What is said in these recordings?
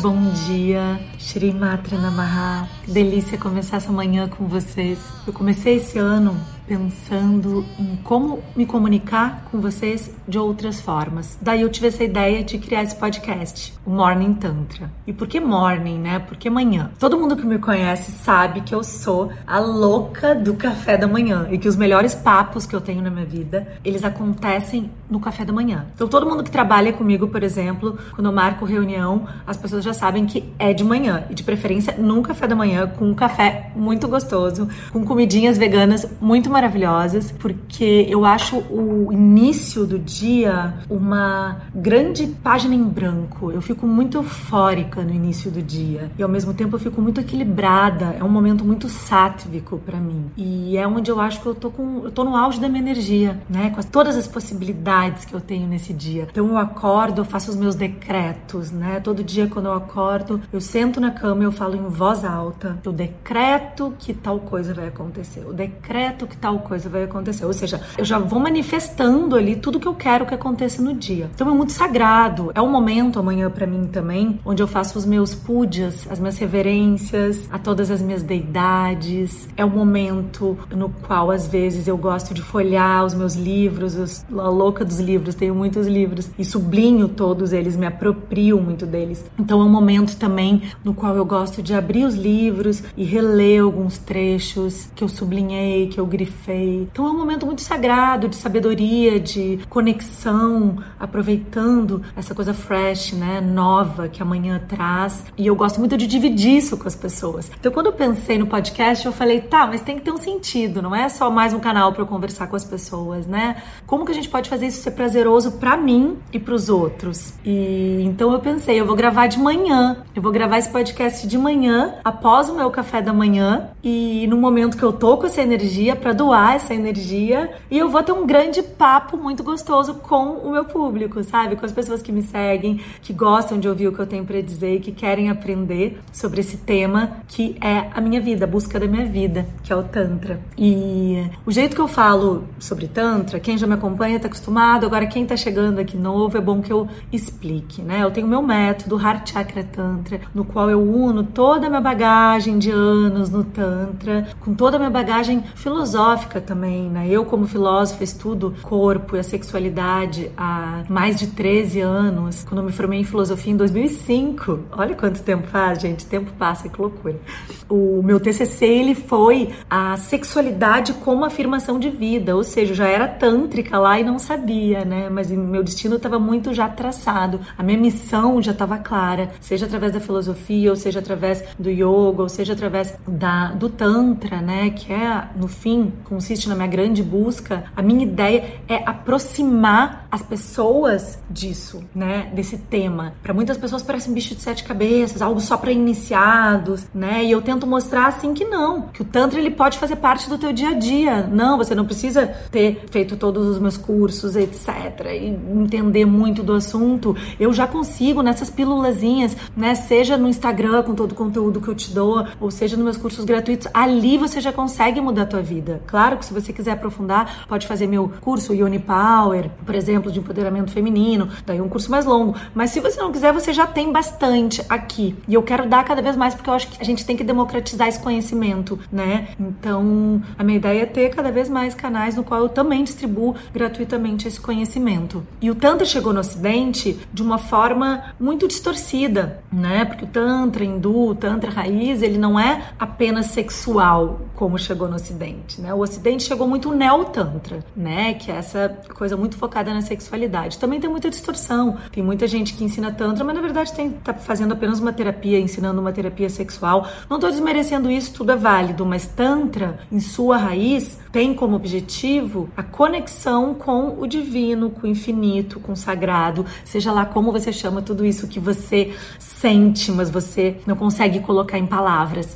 bom dia. Shri Matra Namaha. Que delícia começar essa manhã com vocês. Eu comecei esse ano pensando em como me comunicar com vocês de outras formas. Daí eu tive essa ideia de criar esse podcast, o Morning Tantra. E por que morning, né? Porque manhã. Todo mundo que me conhece sabe que eu sou a louca do café da manhã e que os melhores papos que eu tenho na minha vida, eles acontecem no café da manhã. Então todo mundo que trabalha comigo, por exemplo, quando eu marco reunião, as pessoas já sabem que é de manhã e de preferência num café da manhã com um café muito gostoso, com comidinhas veganas muito maravilhosas, porque eu acho o início do dia uma grande página em branco. Eu fico muito eufórica no início do dia e ao mesmo tempo eu fico muito equilibrada. É um momento muito sátvico para mim e é onde eu acho que eu tô com, eu tô no auge da minha energia, né? Com todas as possibilidades que eu tenho nesse dia. Então eu acordo, eu faço os meus decretos, né? Todo dia quando eu acordo, eu sento na cama eu falo em voz alta. Eu decreto que tal coisa vai acontecer. Eu decreto que tal coisa vai acontecer. Ou seja, eu já vou manifestando ali tudo que eu quero que aconteça no dia. Então é muito sagrado. É um momento amanhã para mim também, onde eu faço os meus pujas, as minhas reverências a todas as minhas deidades. É um momento no qual às vezes eu gosto de folhear os meus livros, os, a louca dos livros, tenho muitos livros e sublinho todos eles, me aproprio muito deles. Então é um momento também no qual eu gosto de abrir os livros e reler alguns trechos que eu sublinhei, que eu grifei. Então é um momento muito sagrado de sabedoria, de conexão, aproveitando essa coisa fresh, né, nova que amanhã traz. E eu gosto muito de dividir isso com as pessoas. Então quando eu pensei no podcast, eu falei, tá, mas tem que ter um sentido, não é só mais um canal para eu conversar com as pessoas, né? Como que a gente pode fazer isso ser prazeroso para mim e para os outros? E então eu pensei, eu vou gravar de manhã. Eu vou gravar esse podcast de manhã, após o meu café da manhã e no momento que eu tô com essa energia para doar essa energia, e eu vou ter um grande papo muito gostoso com o meu público, sabe? Com as pessoas que me seguem, que gostam de ouvir o que eu tenho para dizer e que querem aprender sobre esse tema que é a minha vida, a busca da minha vida, que é o Tantra. E o jeito que eu falo sobre Tantra, quem já me acompanha tá acostumado, agora quem tá chegando aqui novo, é bom que eu explique, né? Eu tenho meu método, Heart Chakra Tantra, no qual eu uno toda a minha bagagem de anos no Tantra, com toda a minha bagagem filosófica também, né? Eu, como filósofa, estudo corpo e a sexualidade há mais de 13 anos, quando me formei em filosofia em 2005. Olha quanto tempo faz, gente, tempo passa, que loucura. O meu TCC, ele foi a sexualidade como afirmação de vida, ou seja, já era tântrica lá e não sabia, né? Mas meu destino estava muito já traçado, a minha missão já estava clara, seja através da filosofia, ou seja através do yoga, ou seja através da, do tantra, né? Que é, no fim, consiste na minha grande busca. A minha ideia é aproximar as pessoas disso, né? Desse tema. Para muitas pessoas parece um bicho de sete cabeças, algo só para iniciados, né? E eu tento mostrar assim que não, que o tantra ele pode fazer parte do teu dia a dia. Não, você não precisa ter feito todos os meus cursos, etc. E entender muito do assunto. Eu já consigo nessas pílulazinhas, né? Seja no Instagram com todo o conteúdo que eu te dou, ou seja nos meus cursos gratuitos, ali você já consegue mudar a tua vida. Claro que se você quiser aprofundar, pode fazer meu curso Yoni Power, por exemplo, de empoderamento feminino, daí um curso mais longo. Mas se você não quiser, você já tem bastante aqui. E eu quero dar cada vez mais porque eu acho que a gente tem que democratizar esse conhecimento, né? Então, a minha ideia é ter cada vez mais canais no qual eu também distribuo gratuitamente esse conhecimento. E o Tantra chegou no Ocidente de uma forma muito distorcida, né? Porque o Tantra hindu, o Tantra raiz, ele não é apenas sexual como chegou no Ocidente, né? O Ocidente chegou muito neo-tantra, né? Que é essa coisa muito focada na sexualidade. Também tem muita distorção. Tem muita gente que ensina tantra, mas na verdade tem, tá fazendo apenas uma terapia, ensinando uma terapia sexual. Não tô desmerecendo isso, tudo é válido, mas tantra, em sua raiz, tem como objetivo a conexão com o divino, com o infinito, com o sagrado, seja lá como você chama tudo isso que você sente, mas você não consegue colocar em palavras.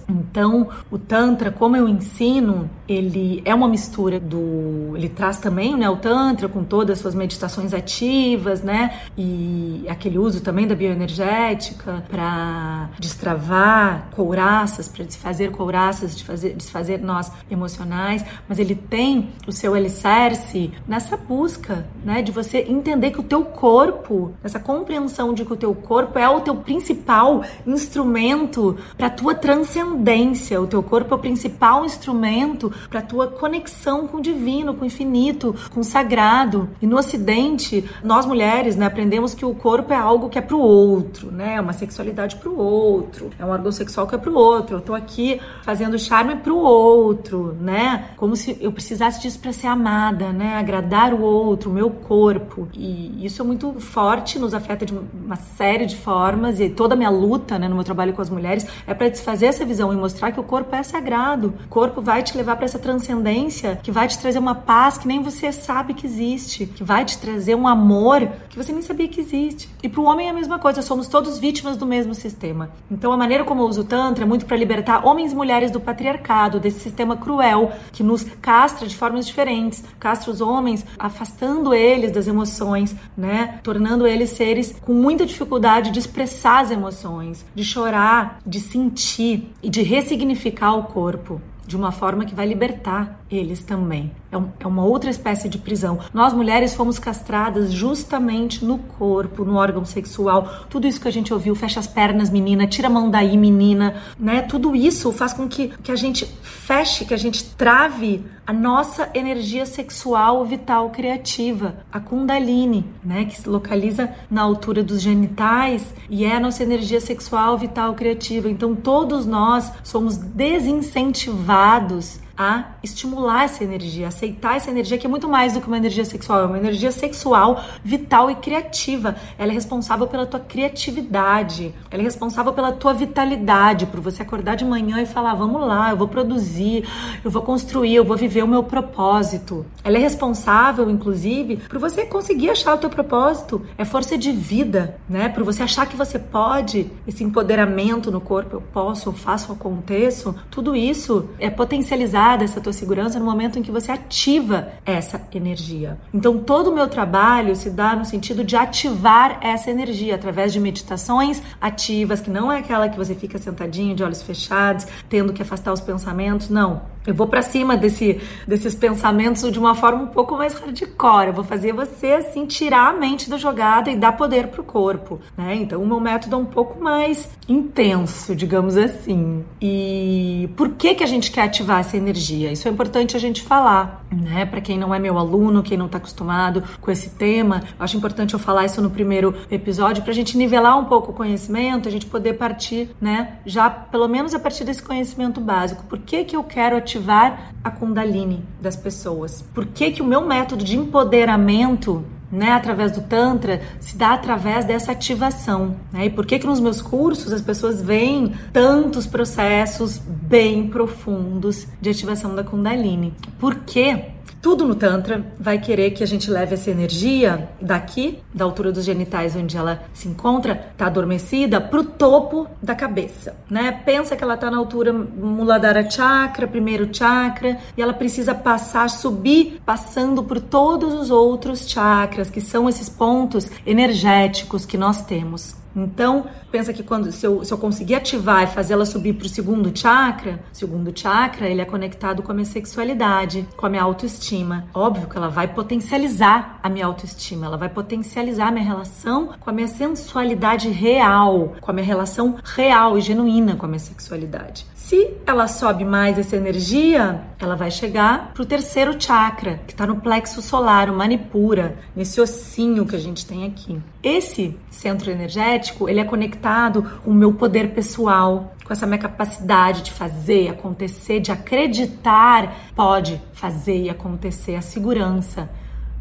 Então, o tantra, como eu ensino, ele é uma mistura do, ele traz também, né, o tantra com todas as suas meditações meditações ativas, né? E aquele uso também da bioenergética para destravar couraças, para desfazer couraças, desfazer, desfazer nós emocionais, mas ele tem o seu alicerce nessa busca, né? De você entender que o teu corpo, essa compreensão de que o teu corpo é o teu principal instrumento para tua transcendência, o teu corpo é o principal instrumento para tua conexão com o divino, com o infinito, com o sagrado. E no ocidente, nós mulheres, né, aprendemos que o corpo é algo que é pro outro, né? É uma sexualidade pro outro, é um órgão sexual que é pro outro. Eu tô aqui fazendo charme pro outro, né? Como se eu precisasse disso para ser amada, né? Agradar o outro, o meu corpo. E isso é muito forte, nos afeta de uma série de formas e toda a minha luta, né, no meu trabalho com as mulheres é para desfazer essa visão e mostrar que o corpo é sagrado. O corpo vai te levar para essa transcendência que vai te trazer uma paz que nem você sabe que existe, que vai te trazer um amor que você nem sabia que existe. E para o homem é a mesma coisa, somos todos vítimas do mesmo sistema. Então a maneira como eu uso o Tantra é muito para libertar homens e mulheres do patriarcado, desse sistema cruel que nos castra de formas diferentes, castra os homens, afastando eles das emoções, né? Tornando eles seres com muita dificuldade de expressar as emoções, de chorar, de sentir e de ressignificar o corpo de uma forma que vai libertar eles também. É, um, é, uma outra espécie de prisão. Nós mulheres fomos castradas justamente no corpo, no órgão sexual. Tudo isso que a gente ouviu, fecha as pernas, menina, tira a mão daí, menina, né? Tudo isso faz com que, que a gente feche, que a gente trave a nossa energia sexual, vital, criativa, a Kundalini, né? Que se localiza na altura dos genitais e é a nossa energia sexual, vital, criativa. Então todos nós somos desincentivados a estimular essa energia, aceitar essa energia que é muito mais do que uma energia sexual, é uma energia sexual, vital e criativa. Ela é responsável pela tua criatividade, ela é responsável pela tua vitalidade, por você acordar de manhã e falar: vamos lá, eu vou produzir, eu vou construir, eu vou viver o meu propósito. Ela é responsável, inclusive, por você conseguir achar o teu propósito. É força de vida, né? Por você achar que você pode, esse empoderamento no corpo, eu posso, eu faço, eu aconteço. Tudo isso é potencializar essa tua segurança no momento em que você ativa essa energia. Então, todo o meu trabalho se dá no sentido de ativar essa energia através de meditações ativas, que não é aquela que você fica sentadinho de olhos fechados, tendo que afastar os pensamentos. Não. Eu vou para cima desse, desses pensamentos de uma forma um pouco mais hardcore. Eu vou fazer você assim tirar a mente da jogada e dar poder pro corpo, né? Então o meu método é um pouco mais intenso, digamos assim. E por que que a gente quer ativar essa energia? Isso é importante a gente falar, né? Para quem não é meu aluno, quem não tá acostumado com esse tema, eu acho importante eu falar isso no primeiro episódio pra gente nivelar um pouco o conhecimento, a gente poder partir, né, já pelo menos a partir desse conhecimento básico. Por que que eu quero ativar ativar a Kundalini das pessoas. Por que, que o meu método de empoderamento né, através do Tantra, se dá através dessa ativação. Né? E por que, que nos meus cursos as pessoas veem tantos processos bem profundos de ativação da Kundalini? Porque tudo no Tantra vai querer que a gente leve essa energia daqui, da altura dos genitais onde ela se encontra, tá adormecida, pro topo da cabeça, né? Pensa que ela tá na altura Muladhara Chakra, primeiro chakra, e ela precisa passar, subir, passando por todos os outros chakras, que são esses pontos energéticos que nós temos. Então, pensa que quando se eu, se eu conseguir ativar e fazer ela subir para o segundo chakra, segundo chakra, ele é conectado com a minha sexualidade, com a minha autoestima. Óbvio que ela vai potencializar a minha autoestima, ela vai potencializar a minha relação com a minha sensualidade real, com a minha relação real e genuína com a minha sexualidade. Se ela sobe mais essa energia, ela vai chegar pro terceiro chakra, que está no plexo solar, o Manipura, nesse ossinho que a gente tem aqui. Esse centro energético, ele é conectado com o meu poder pessoal, com essa minha capacidade de fazer acontecer, de acreditar, pode fazer e acontecer a segurança.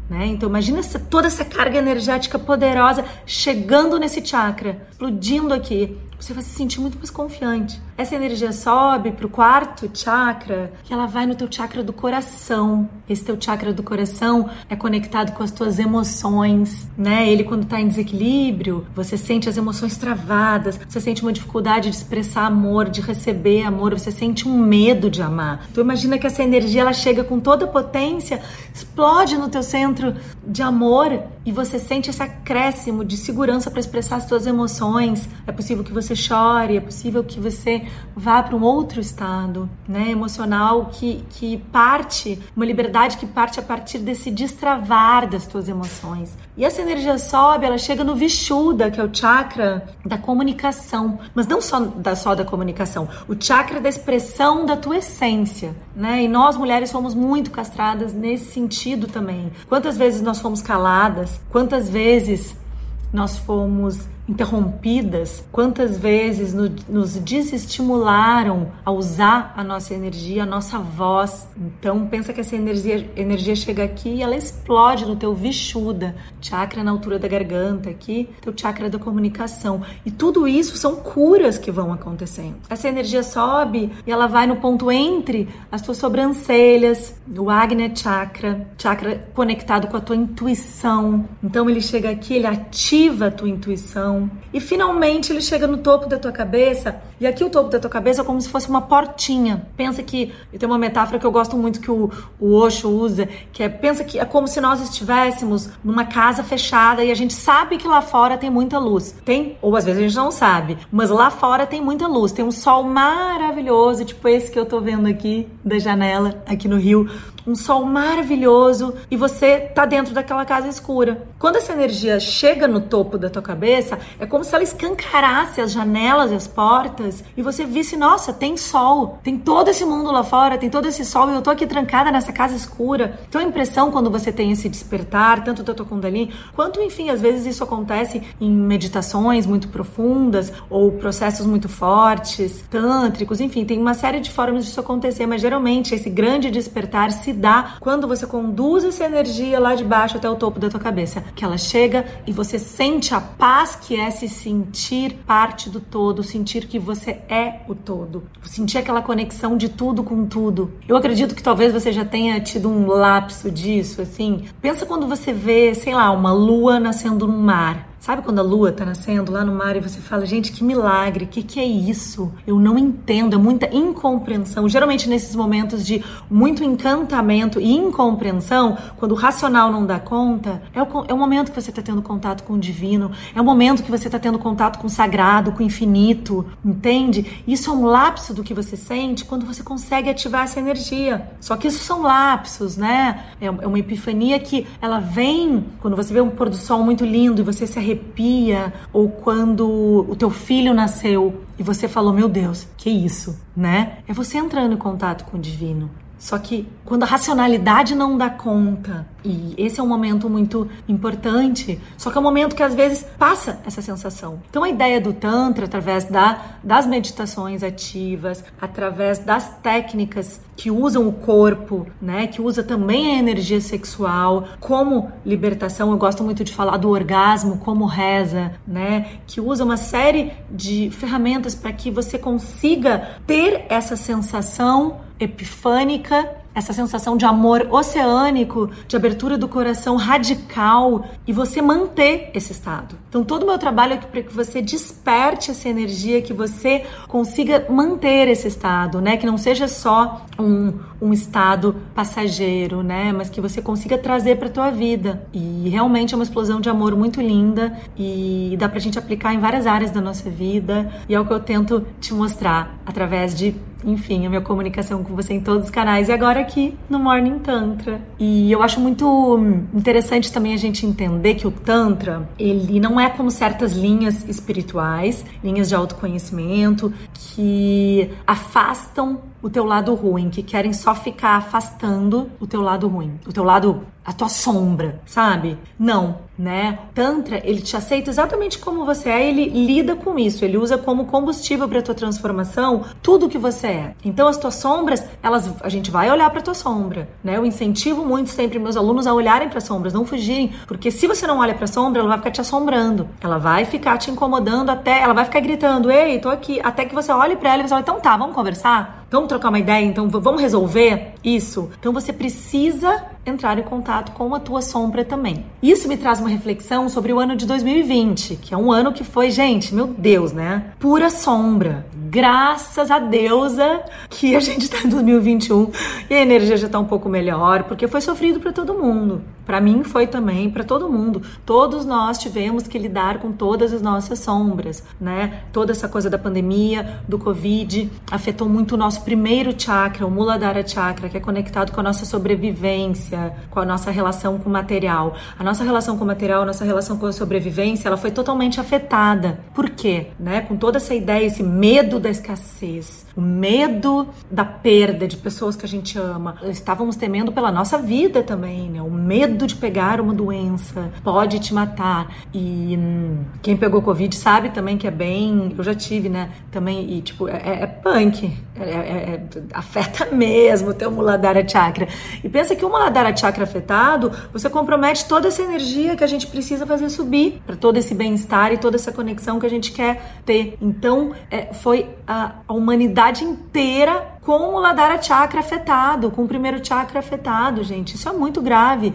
Né? Então imagina essa, toda essa carga energética poderosa chegando nesse chakra, explodindo aqui. Você vai se sentir muito mais confiante. Essa energia sobe pro quarto chakra, que ela vai no teu chakra do coração. Esse teu chakra do coração é conectado com as tuas emoções, né? Ele quando tá em desequilíbrio, você sente as emoções travadas, você sente uma dificuldade de expressar amor, de receber amor, você sente um medo de amar. Tu imagina que essa energia ela chega com toda potência, explode no teu centro de amor e você sente esse acréscimo de segurança para expressar as suas emoções. É possível que você chore, é possível que você vá para um outro estado, né, emocional que que parte, uma liberdade que parte a partir desse destravar das tuas emoções. E essa energia sobe, ela chega no Vishuddha, que é o chakra da comunicação, mas não só da só da comunicação, o chakra da expressão da tua essência, né? E nós mulheres somos muito castradas nesse sentido também. Quantas vezes nós fomos caladas? Quantas vezes nós fomos interrompidas, quantas vezes no, nos desestimularam a usar a nossa energia, a nossa voz. Então pensa que essa energia, energia chega aqui e ela explode no teu vishuda, chakra na altura da garganta aqui, teu chakra da comunicação. E tudo isso são curas que vão acontecendo. Essa energia sobe e ela vai no ponto entre as tuas sobrancelhas, o Agnya Chakra, chakra conectado com a tua intuição. Então ele chega aqui, ele ativa a tua intuição e finalmente ele chega no topo da tua cabeça. E aqui o topo da tua cabeça é como se fosse uma portinha. Pensa que. Tem uma metáfora que eu gosto muito que o, o Osho usa, que é pensa que é como se nós estivéssemos numa casa fechada e a gente sabe que lá fora tem muita luz. Tem, ou às vezes a gente não sabe, mas lá fora tem muita luz. Tem um sol maravilhoso, tipo esse que eu tô vendo aqui da janela, aqui no Rio um sol maravilhoso e você tá dentro daquela casa escura. Quando essa energia chega no topo da tua cabeça, é como se ela escancarasse as janelas e as portas e você visse, nossa, tem sol, tem todo esse mundo lá fora, tem todo esse sol e eu tô aqui trancada nessa casa escura. Então a impressão quando você tem esse despertar, tanto da tua Kundalini, quanto enfim, às vezes isso acontece em meditações muito profundas ou processos muito fortes, tântricos, enfim, tem uma série de formas disso acontecer, mas geralmente esse grande despertar se dá quando você conduz essa energia lá de baixo até o topo da tua cabeça, que ela chega e você sente a paz que é se sentir parte do todo, sentir que você é o todo, sentir aquela conexão de tudo com tudo. Eu acredito que talvez você já tenha tido um lapso disso, assim. Pensa quando você vê, sei lá, uma lua nascendo no mar. Sabe quando a lua tá nascendo lá no mar e você fala, gente, que milagre, que que é isso? Eu não entendo, é muita incompreensão. Geralmente nesses momentos de muito encantamento e incompreensão, quando o racional não dá conta, é o, é o momento que você tá tendo contato com o divino, é o momento que você tá tendo contato com o sagrado, com o infinito, entende? Isso é um lapso do que você sente quando você consegue ativar essa energia. Só que isso são lapsos, né? É, é uma epifania que ela vem quando você vê um pôr do sol muito lindo e você se arrepia, ou quando o teu filho nasceu e você falou, meu Deus, que isso, né? É você entrando em contato com o divino. Só que quando a racionalidade não dá conta, e esse é um momento muito importante, só que é um momento que às vezes passa essa sensação. Então a ideia do Tantra, através da, das meditações ativas, através das técnicas que usam o corpo, né, que usa também a energia sexual como libertação, eu gosto muito de falar do orgasmo como reza, né, que usa uma série de ferramentas para que você consiga ter essa sensação epifânica essa sensação de amor oceânico, de abertura do coração radical e você manter esse estado. Então, todo o meu trabalho é para que você desperte essa energia, que você consiga manter esse estado, né? Que não seja só um, um estado passageiro, né? Mas que você consiga trazer para tua vida. E realmente é uma explosão de amor muito linda e dá pra gente aplicar em várias áreas da nossa vida. E é o que eu tento te mostrar através de enfim, a minha comunicação com você em todos os canais e agora aqui no Morning Tantra. E eu acho muito interessante também a gente entender que o Tantra, ele não é como certas linhas espirituais, linhas de autoconhecimento, que afastam o teu lado ruim, que querem só ficar afastando o teu lado ruim, o teu lado a tua sombra, sabe? Não, né? Tantra, ele te aceita exatamente como você é, ele lida com isso, ele usa como combustível para tua transformação tudo que você é. Então as tuas sombras, elas a gente vai olhar para tua sombra, né? Eu incentivo muito sempre meus alunos a olharem para sombras, não fugirem, porque se você não olha para sombra, ela vai ficar te assombrando. Ela vai ficar te incomodando até, ela vai ficar gritando: "Ei, tô aqui", até que você olhe para ela e você fala: "Então tá, vamos conversar?" Vamos trocar uma ideia, então vamos resolver isso? Então você precisa entrar em contato com a tua sombra também. Isso me traz uma reflexão sobre o ano de 2020, que é um ano que foi, gente, meu Deus, né? Pura sombra. Graças a deusa que a gente tá em 2021 e a energia já tá um pouco melhor, porque foi sofrido para todo mundo. Para mim foi também, para todo mundo. Todos nós tivemos que lidar com todas as nossas sombras, né? Toda essa coisa da pandemia, do Covid, afetou muito o nosso primeiro chakra, o Muladhara Chakra, que é conectado com a nossa sobrevivência, com a nossa relação com o material. A nossa relação com o material, a nossa relação com a sobrevivência, ela foi totalmente afetada. Por quê? Né? Com toda essa ideia, esse medo da escassez, o medo da perda de pessoas que a gente ama. Estávamos temendo pela nossa vida também, né? O medo de pegar uma doença pode te matar. E hum, quem pegou Covid sabe também que é bem. Eu já tive, né? Também, e tipo, é, é punk. É, é, é afeta mesmo o teu Muladhara Chakra. E pensa que o Muladhara Chakra afetado, você compromete toda essa energia que a gente precisa fazer subir para todo esse bem-estar e toda essa conexão que a gente quer ter. Então, é, foi a, a humanidade inteira com o Ladara Chakra afetado, com o primeiro chakra afetado, gente. Isso é muito grave.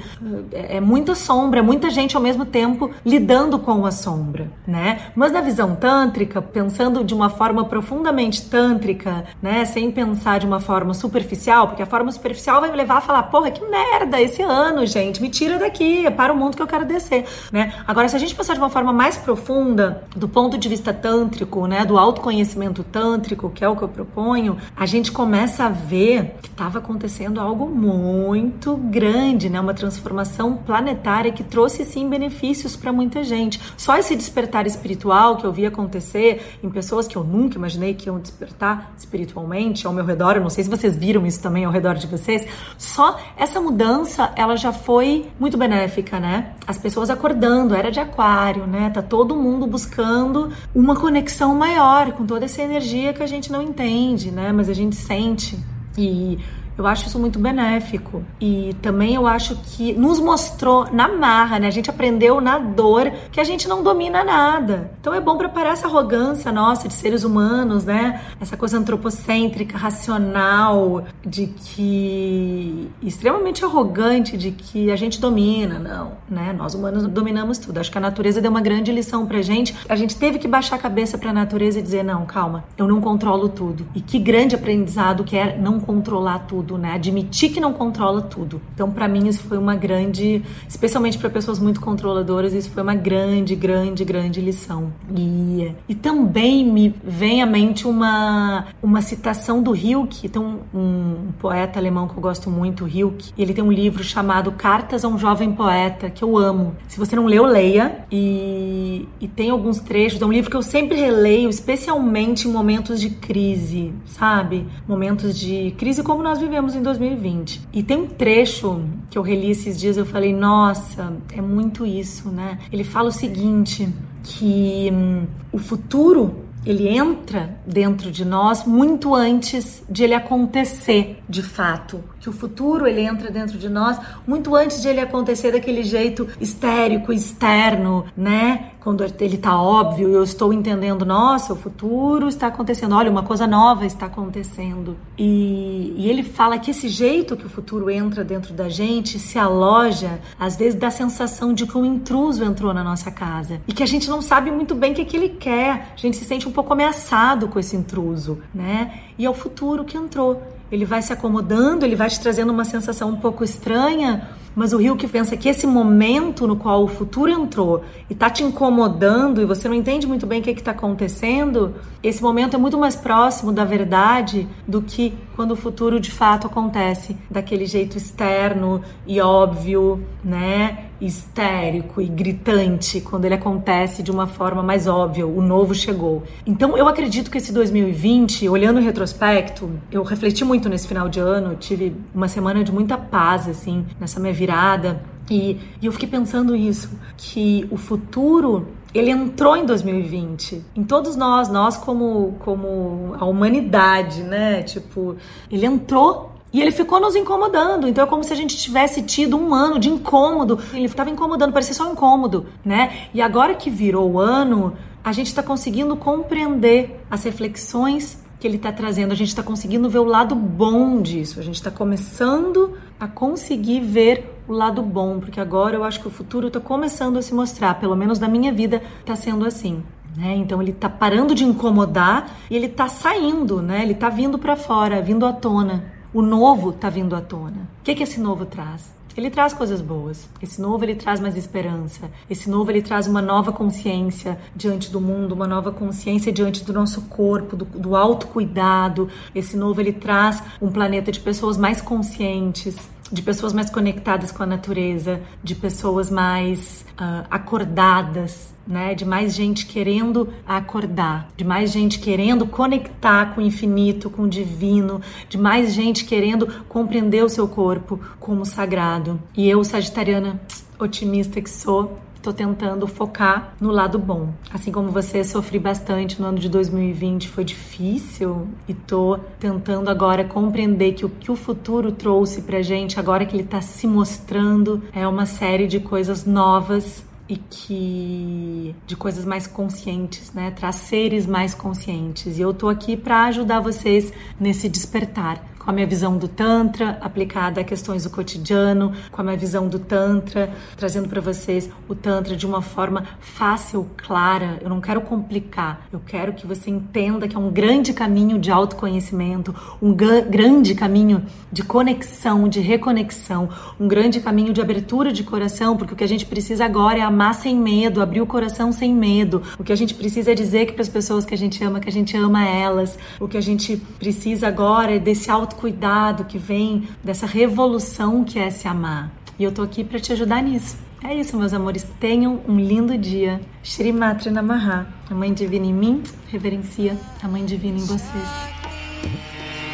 É, é muita sombra, é muita gente ao mesmo tempo lidando com a sombra, né? Mas na visão tântrica, pensando de uma forma profundamente tântrica, né, sem pensar de uma forma superficial, porque a forma superficial vai me levar a falar, porra, que merda esse ano, gente, me tira daqui, é para o mundo que eu quero descer, né? Agora, se a gente pensar de uma forma mais profunda, do ponto de vista tântrico, né, do autoconhecimento tântrico, que é o que eu proponho, a gente começa a ver que estava acontecendo algo muito grande, né? Uma transformação planetária que trouxe sim benefícios para muita gente. Só esse despertar espiritual que eu vi acontecer em pessoas que eu nunca imaginei que iam despertar espiritualmente ao meu redor, eu não sei se vocês viram isso também ao redor de vocês. Só essa mudança, ela já foi muito benéfica, né? As pessoas acordando, era de aquário, né? Tá todo mundo buscando uma conexão maior com toda essa energia que a gente não entende, né? Mas a gente sente. E eu acho isso muito benéfico. E também eu acho que nos mostrou na marra, né? A gente aprendeu na dor que a gente não domina nada. Então é bom preparar essa arrogância nossa de seres humanos, né? Essa coisa antropocêntrica, racional, de que. extremamente arrogante de que a gente domina. Não, né? Nós humanos dominamos tudo. Acho que a natureza deu uma grande lição pra gente. A gente teve que baixar a cabeça pra natureza e dizer: não, calma, eu não controlo tudo. E que grande aprendizado que é não controlar tudo tudo, né? Admitir que não controla tudo. Então, para mim, isso foi uma grande, especialmente para pessoas muito controladoras, isso foi uma grande, grande, grande lição. E, e também me vem à mente uma, uma citação do Hilke, tem um, um, poeta alemão que eu gosto muito, Hilke, ele tem um livro chamado Cartas a um Jovem Poeta, que eu amo. Se você não leu, leia. E, e tem alguns trechos, é um livro que eu sempre releio, especialmente em momentos de crise, sabe? Momentos de crise como nós vivemos vivemos em 2020. E tem um trecho que eu reli esses dias, eu falei, nossa, é muito isso, né? Ele fala o seguinte, que hum, o futuro ele entra dentro de nós muito antes de ele acontecer de fato. Que o futuro ele entra dentro de nós muito antes de ele acontecer daquele jeito histérico, externo, né? Quando ele tá óbvio, eu estou entendendo, nossa, o futuro está acontecendo, olha, uma coisa nova está acontecendo. E, e ele fala que esse jeito que o futuro entra dentro da gente se aloja, às vezes dá a sensação de que um intruso entrou na nossa casa e que a gente não sabe muito bem o que, é que ele quer, a gente se sente um pouco ameaçado com esse intruso, né? E é o futuro que entrou. Ele vai se acomodando, ele vai te trazendo uma sensação um pouco estranha, mas o Rio que pensa que esse momento no qual o futuro entrou e tá te incomodando e você não entende muito bem o que está acontecendo, esse momento é muito mais próximo da verdade do que quando o futuro de fato acontece daquele jeito externo e óbvio, né? Histérico e gritante quando ele acontece de uma forma mais óbvia, o novo chegou. Então eu acredito que esse 2020, olhando em retrospecto, eu refleti muito nesse final de ano, tive uma semana de muita paz assim, nessa minha virada E, e eu fiquei pensando isso, que o futuro ele entrou em 2020. Em todos nós, nós como, como a humanidade, né? Tipo, ele entrou e ele ficou nos incomodando. Então é como se a gente tivesse tido um ano de incômodo. Ele estava incomodando, parecia só um incômodo, né? E agora que virou o ano, a gente está conseguindo compreender as reflexões que ele está trazendo. A gente está conseguindo ver o lado bom disso. A gente está começando a conseguir ver o lado bom, porque agora eu acho que o futuro está começando a se mostrar. Pelo menos na minha vida está sendo assim. Né? Então ele está parando de incomodar e ele está saindo, né? Ele está vindo para fora, vindo à tona. O novo está vindo à tona. O que, que esse novo traz? ele traz coisas boas. Esse novo ele traz mais esperança. Esse novo ele traz uma nova consciência diante do mundo, uma nova consciência diante do nosso corpo, do, do autocuidado. Esse novo ele traz um planeta de pessoas mais conscientes, de pessoas mais conectadas com a natureza, de pessoas mais uh, acordadas, né? De mais gente querendo acordar, de mais gente querendo conectar com o infinito, com o divino, de mais gente querendo compreender o seu corpo como sagrado. E eu, sagitariana otimista que sou, Estou tentando focar no lado bom. Assim como você, sofri bastante no ano de 2020, foi difícil e tô tentando agora compreender que o que o futuro trouxe pra gente, agora que ele tá se mostrando, é uma série de coisas novas e que de coisas mais conscientes, né? Traz seres mais conscientes. E eu tô aqui para ajudar vocês nesse despertar com a minha visão do Tantra aplicada a questões do cotidiano, com a minha visão do Tantra, trazendo para vocês o Tantra de uma forma fácil, clara. Eu não quero complicar, eu quero que você entenda que é um grande caminho de autoconhecimento, um grande caminho de conexão, de reconexão, um grande caminho de abertura de coração, porque o que a gente precisa agora é amar sem medo, abrir o coração sem medo. O que a gente precisa é dizer que para as pessoas que a gente ama, que a gente ama elas. O que a gente precisa agora é desse auto autocuidado que vem dessa revolução que é se amar. E eu tô aqui para te ajudar nisso. É isso, meus amores. Tenham um lindo dia. Shri Matra Namaha. A Mãe Divina em mim reverencia a Mãe Divina em vocês.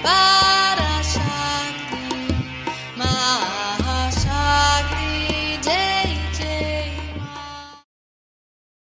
Bye.